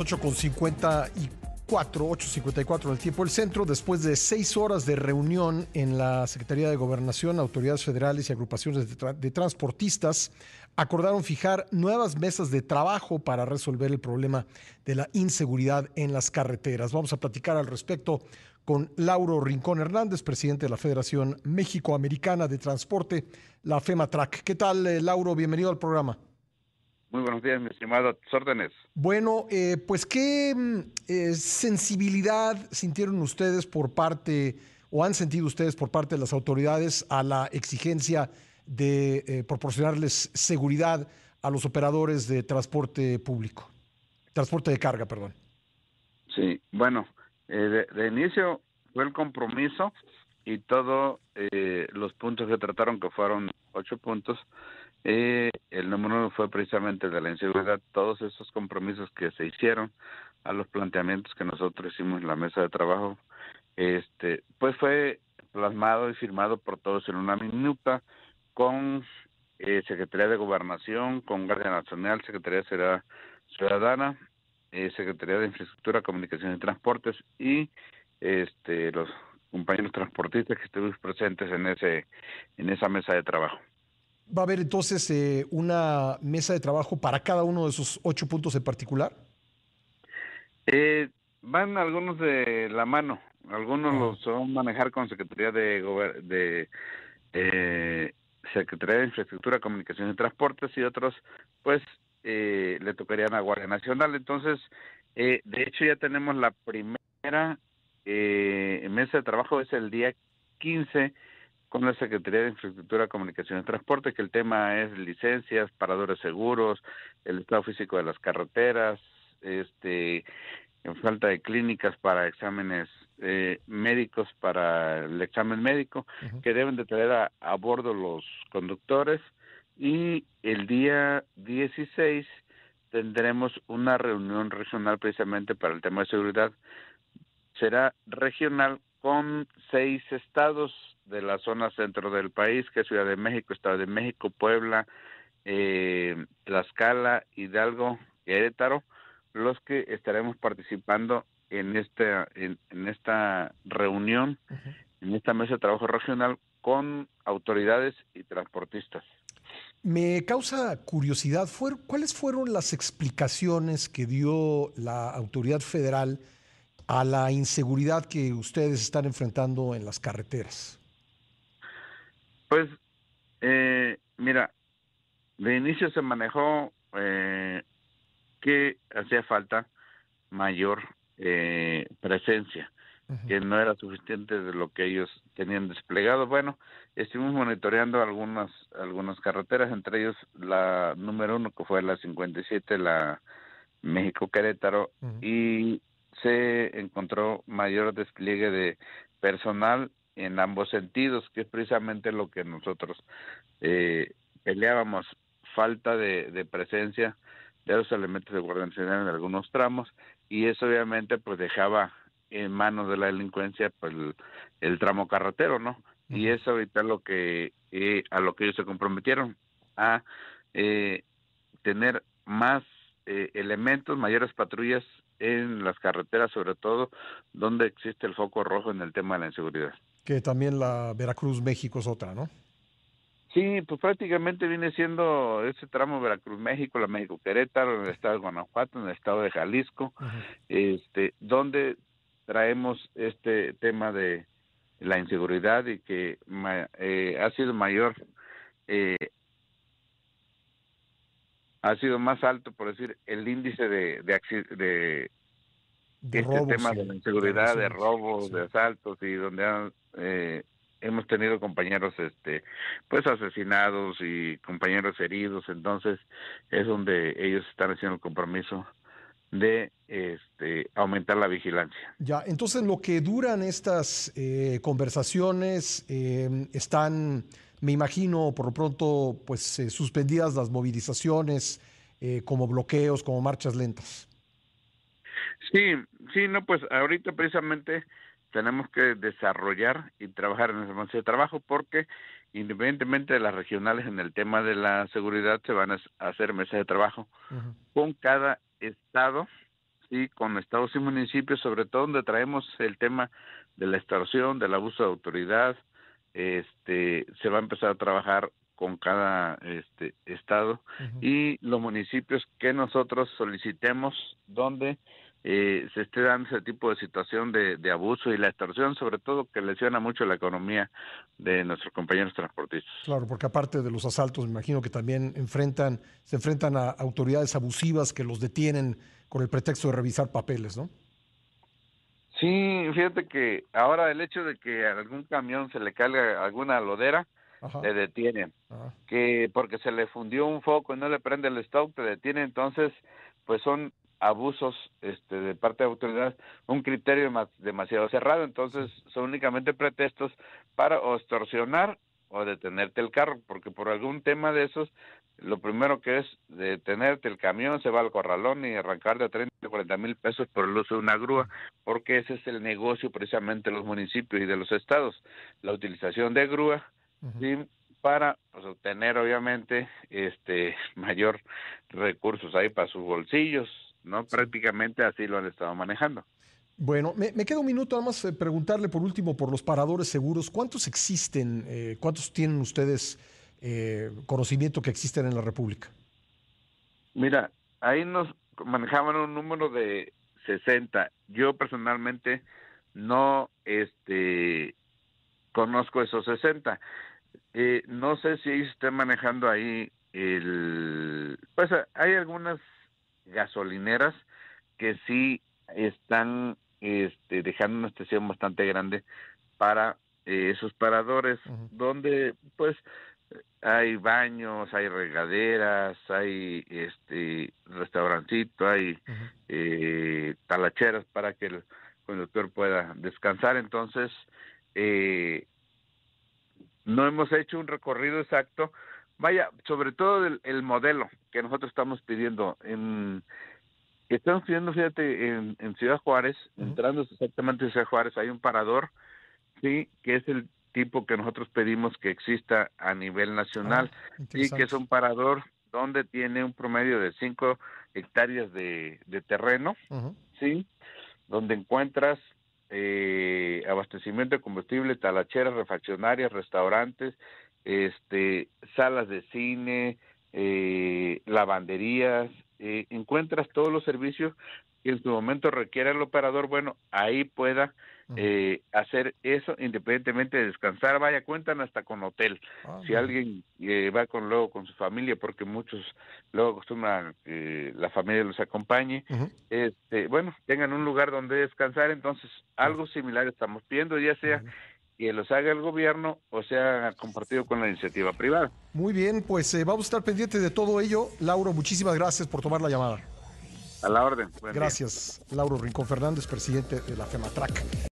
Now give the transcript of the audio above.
8 con 54, 8.54 en el tiempo del centro, después de seis horas de reunión en la Secretaría de Gobernación, autoridades federales y agrupaciones de, de, transportistas acordaron fijar nuevas mesas de trabajo para resolver el problema de la inseguridad en las carreteras. Vamos a platicar al respecto con Lauro Rincón Hernández, presidente de la Federación México-Americana de Transporte, la FEMATRAC. ¿Qué tal, eh, Lauro? Bienvenido al programa. Muy buenos días, mi estimado. órdenes. Bueno, eh, pues qué mm, eh, sensibilidad sintieron ustedes por parte, o han sentido ustedes por parte de las autoridades a la exigencia de eh, proporcionarles seguridad a los operadores de transporte público, transporte de carga, perdón. Sí, bueno, de, de, inicio fue el compromiso y todos los puntos que trataron, que fueron ocho puntos, eh, el número uno fue precisamente de la inseguridad, todos esos compromisos que se hicieron a los planteamientos que nosotros hicimos en la mesa de trabajo, este, pues fue plasmado y firmado por todos en una minuta con eh, Secretaría de Gobernación, con Guardia Nacional, Secretaría de Ciudadana, eh, Secretaría de Infraestructura, Comunicación y Transportes y este los compañeros transportistas que estuvimos presentes en ese en esa mesa de trabajo. ¿Va a haber entonces eh, una mesa de trabajo para cada uno de esos ocho puntos en particular? Eh, van algunos de la mano, algunos los van a manejar con Secretaría de, de eh, Secretaría de Infraestructura, Comunicación y Transportes y otros, pues eh, le tocarían a Guardia Nacional. Entonces, eh, de hecho ya tenemos la primera eh, mesa de trabajo, es el día 15 con la Secretaría de Infraestructura, Comunicación y Transporte, que el tema es licencias, paradores seguros, el estado físico de las carreteras, este, falta de clínicas para exámenes eh, médicos para el examen médico que deben de traer a, a, bordo los conductores y el día 16 tendremos una reunión regional precisamente para el tema de seguridad. Será regional con seis estados de la zona centro del país, que es Ciudad de México, Estado de México, Puebla, eh, Tlaxcala, Hidalgo, Querétaro, los que estaremos participando en esta, en, esta reunión, en esta mesa de trabajo regional con autoridades y transportistas. Me causa curiosidad, ¿cuáles fueron las explicaciones que dio la autoridad federal a la inseguridad que ustedes están enfrentando en las carreteras? Pues, eh, mira, de inicio se manejó eh, que hacía falta mayor eh, presencia, que no era suficiente de lo que ellos tenían desplegado. Bueno, estuvimos monitoreando algunas algunas carreteras, entre ellos la número uno que fue la 57, la México Querétaro, y se encontró mayor despliegue de personal en ambos sentidos, que es precisamente lo que nosotros eh, peleábamos, falta de, presencia de los elementos de Guardia Nacional en algunos tramos, y eso obviamente pues dejaba en manos de la delincuencia pues el, tramo carretero, ¿no? Y eso ahorita lo que eh, a lo que ellos se comprometieron a eh, tener más eh, elementos, mayores patrullas en las carreteras, sobre todo donde existe el foco rojo en el tema de la inseguridad que también la Veracruz México es otra, ¿no? Sí, pues prácticamente viene siendo ese tramo Veracruz México, la México Querétaro, en el estado de Guanajuato, en el estado de Jalisco, este, donde traemos este tema de la inseguridad y que eh, ha sido mayor, eh, ha sido más alto, por decir, el índice de, de, de este tema de la inseguridad, de robos, de asaltos y donde han, eh, hemos tenido compañeros este pues asesinados y compañeros heridos, entonces es donde ellos están haciendo el compromiso de este, aumentar la vigilancia. Ya, entonces lo que duran estas eh, conversaciones eh, están, me imagino, por lo pronto, pues suspendidas las movilizaciones, como bloqueos, como marchas lentas. Sí, sí, no, pues ahorita precisamente tenemos que desarrollar y trabajar en base de trabajo porque independientemente de las regionales en el tema de la seguridad se van a hacer mesas de trabajo con cada estado y con estados y municipios, sobre todo donde traemos el tema de la extorsión, del abuso de autoridad, este, se va a empezar a trabajar con cada este, estado y los municipios que nosotros solicitemos donde eh, se esté dando ese tipo de situación de, de, abuso y la extorsión, sobre todo que lesiona mucho la economía de nuestros compañeros transportistas. Claro, porque aparte de los asaltos, me imagino que también enfrentan, se enfrentan a autoridades abusivas que los detienen con el pretexto de revisar papeles, ¿no? Sí, fíjate que ahora el hecho de que a algún camión se le caiga alguna lodera, le detienen. Que porque se le fundió un foco y no le prende el stock, te detienen. Entonces, pues son abusos este, de parte de autoridades, un criterio demasiado cerrado. Entonces, son únicamente pretextos para extorsionar o detenerte el carro, porque por algún tema de esos, lo primero que es detenerte el camión, se va al corralón y arrancar de 30 a 40 mil pesos por el uso de una grúa, porque ese es el negocio precisamente de los municipios y de los estados, la utilización de grúa para pues, obtener obviamente este mayor recursos ahí para sus bolsillos, ¿no? Prácticamente así lo han estado manejando. Bueno, me, queda un minuto nada más eh, preguntarle por último por los paradores seguros. ¿Cuántos existen? Eh, ¿Cuántos tienen ustedes eh, conocimiento que existen en la República? Mira, ahí nos manejaban un número de 60. Yo personalmente no este conozco esos 60. Eh, no sé si estén manejando ahí el... Pues hay algunas gasolineras que sí están este, dejando una estación bastante grande para eh, esos paradores, donde pues hay baños, hay regaderas, hay este restaurancito, hay eh, talacheras para que el conductor pueda descansar. Entonces, eh, no hemos hecho un recorrido exacto. Vaya, sobre todo el, modelo que nosotros estamos pidiendo. En, estamos pidiendo, fíjate, en, Ciudad Juárez, entrando exactamente en Ciudad Juárez, hay un parador, sí, que es el tipo que nosotros pedimos que exista a nivel nacional. Ah, y que es un parador donde tiene un promedio de 5 hectáreas de, terreno, sí, donde encuentras eh, abastecimiento de combustible, talacheras, refaccionarias, restaurantes, este, salas de cine, eh, lavanderías, eh, encuentras todos los servicios que en su momento requiera el operador, bueno, ahí pueda eh, hacer eso independientemente de descansar. Vaya, cuentan hasta con hotel. Ah, si alguien eh, va con luego con su familia, porque muchos luego acostumbran que la familia los acompañe, este, bueno, tengan un lugar donde descansar. Entonces, algo similar estamos pidiendo, ya sea que los haga el gobierno o sea compartido con la iniciativa privada. Muy bien, pues eh, vamos a estar pendientes de todo ello. Lauro, muchísimas gracias por tomar la llamada. A la orden. Gracias, Lauro Rincón Fernández, presidente de la FEMATRAC.